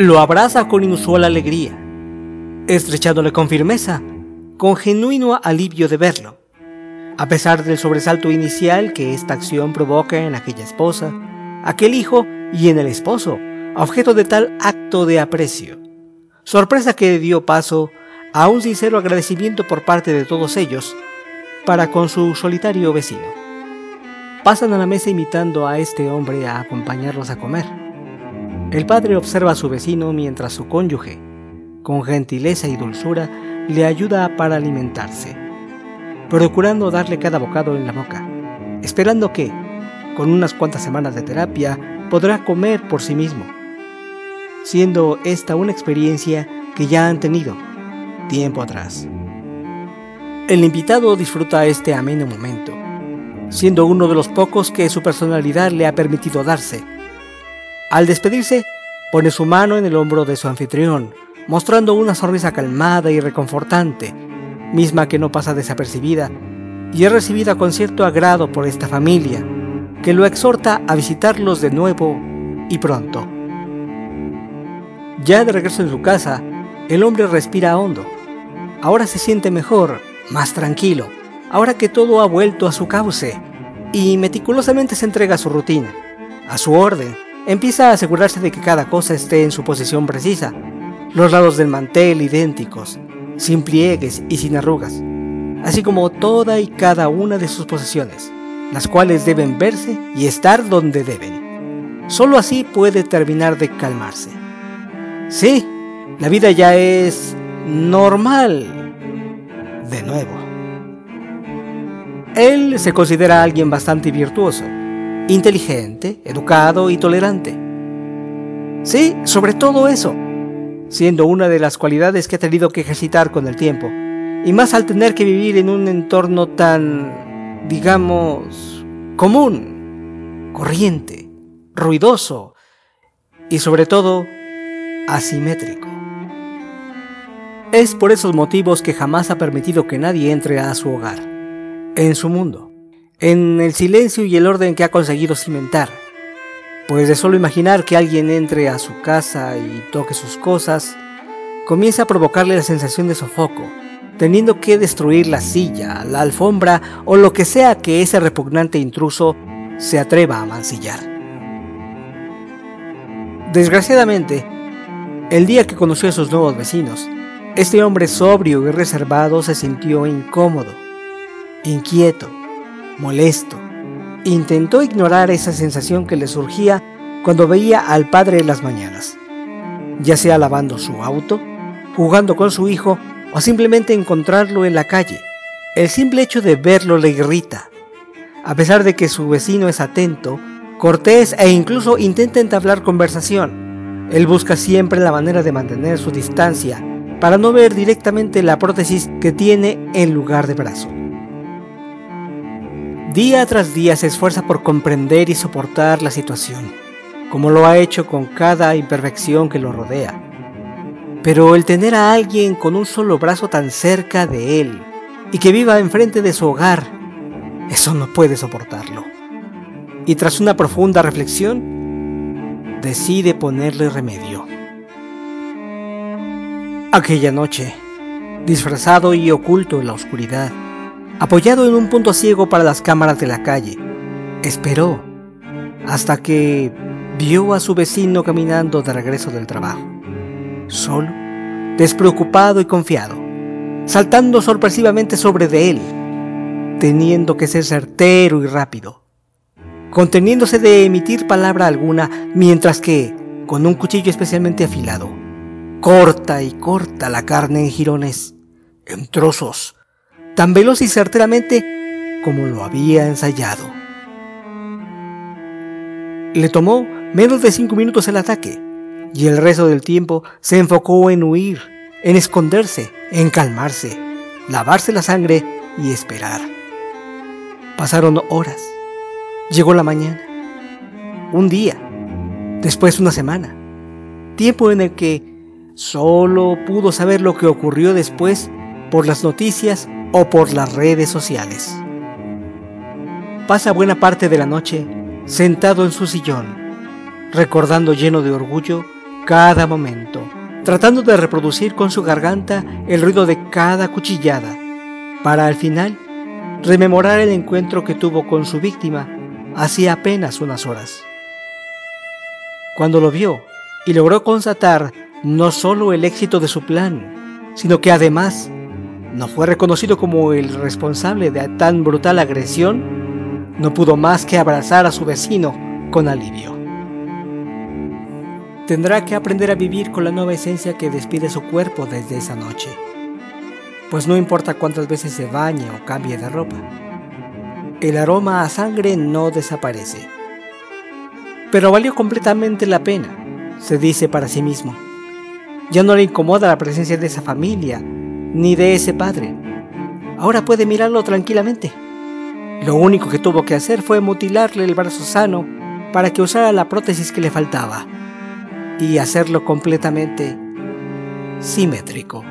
Lo abraza con inusual alegría, estrechándole con firmeza, con genuino alivio de verlo. A pesar del sobresalto inicial que esta acción provoca en aquella esposa, aquel hijo y en el esposo, objeto de tal acto de aprecio. Sorpresa que dio paso a un sincero agradecimiento por parte de todos ellos para con su solitario vecino. Pasan a la mesa invitando a este hombre a acompañarlos a comer. El padre observa a su vecino mientras su cónyuge, con gentileza y dulzura, le ayuda para alimentarse, procurando darle cada bocado en la boca, esperando que, con unas cuantas semanas de terapia, podrá comer por sí mismo, siendo esta una experiencia que ya han tenido tiempo atrás. El invitado disfruta este ameno momento, siendo uno de los pocos que su personalidad le ha permitido darse. Al despedirse, pone su mano en el hombro de su anfitrión, mostrando una sonrisa calmada y reconfortante, misma que no pasa desapercibida, y es recibida con cierto agrado por esta familia, que lo exhorta a visitarlos de nuevo y pronto. Ya de regreso en su casa, el hombre respira hondo. Ahora se siente mejor, más tranquilo, ahora que todo ha vuelto a su cauce, y meticulosamente se entrega a su rutina, a su orden. Empieza a asegurarse de que cada cosa esté en su posición precisa, los lados del mantel idénticos, sin pliegues y sin arrugas, así como toda y cada una de sus posesiones las cuales deben verse y estar donde deben. Solo así puede terminar de calmarse. Sí, la vida ya es normal. De nuevo. Él se considera alguien bastante virtuoso, inteligente, educado y tolerante. Sí, sobre todo eso, siendo una de las cualidades que ha tenido que ejercitar con el tiempo, y más al tener que vivir en un entorno tan digamos, común, corriente, ruidoso y sobre todo asimétrico. Es por esos motivos que jamás ha permitido que nadie entre a su hogar, en su mundo, en el silencio y el orden que ha conseguido cimentar. Pues de solo imaginar que alguien entre a su casa y toque sus cosas, comienza a provocarle la sensación de sofoco, teniendo que destruir la silla, la alfombra o lo que sea que ese repugnante intruso se atreva a mancillar. Desgraciadamente, el día que conoció a sus nuevos vecinos, este hombre sobrio y reservado se sintió incómodo, inquieto, molesto. Intentó ignorar esa sensación que le surgía cuando veía al padre en las mañanas, ya sea lavando su auto, jugando con su hijo o simplemente encontrarlo en la calle. El simple hecho de verlo le irrita. A pesar de que su vecino es atento, cortés e incluso intenta entablar conversación, él busca siempre la manera de mantener su distancia para no ver directamente la prótesis que tiene en lugar de brazo. Día tras día se esfuerza por comprender y soportar la situación, como lo ha hecho con cada imperfección que lo rodea pero el tener a alguien con un solo brazo tan cerca de él y que viva enfrente de su hogar, eso no puede soportarlo. Y tras una profunda reflexión, decide ponerle remedio. Aquella noche, disfrazado y oculto en la oscuridad, apoyado en un punto ciego para las cámaras de la calle, esperó hasta que vio a su vecino caminando de regreso del trabajo solo, despreocupado y confiado, saltando sorpresivamente sobre de él, teniendo que ser certero y rápido, conteniéndose de emitir palabra alguna, mientras que, con un cuchillo especialmente afilado, corta y corta la carne en jirones, en trozos, tan veloz y certeramente como lo había ensayado. Le tomó menos de cinco minutos el ataque, y el resto del tiempo se enfocó en huir, en esconderse, en calmarse, lavarse la sangre y esperar. Pasaron horas. Llegó la mañana. Un día. Después una semana. Tiempo en el que solo pudo saber lo que ocurrió después por las noticias o por las redes sociales. Pasa buena parte de la noche sentado en su sillón, recordando lleno de orgullo cada momento, tratando de reproducir con su garganta el ruido de cada cuchillada, para al final rememorar el encuentro que tuvo con su víctima hacía apenas unas horas. Cuando lo vio y logró constatar no solo el éxito de su plan, sino que además no fue reconocido como el responsable de tan brutal agresión, no pudo más que abrazar a su vecino con alivio. Tendrá que aprender a vivir con la nueva esencia que despide su cuerpo desde esa noche, pues no importa cuántas veces se bañe o cambie de ropa, el aroma a sangre no desaparece. Pero valió completamente la pena, se dice para sí mismo. Ya no le incomoda la presencia de esa familia, ni de ese padre. Ahora puede mirarlo tranquilamente. Lo único que tuvo que hacer fue mutilarle el brazo sano para que usara la prótesis que le faltaba y hacerlo completamente simétrico.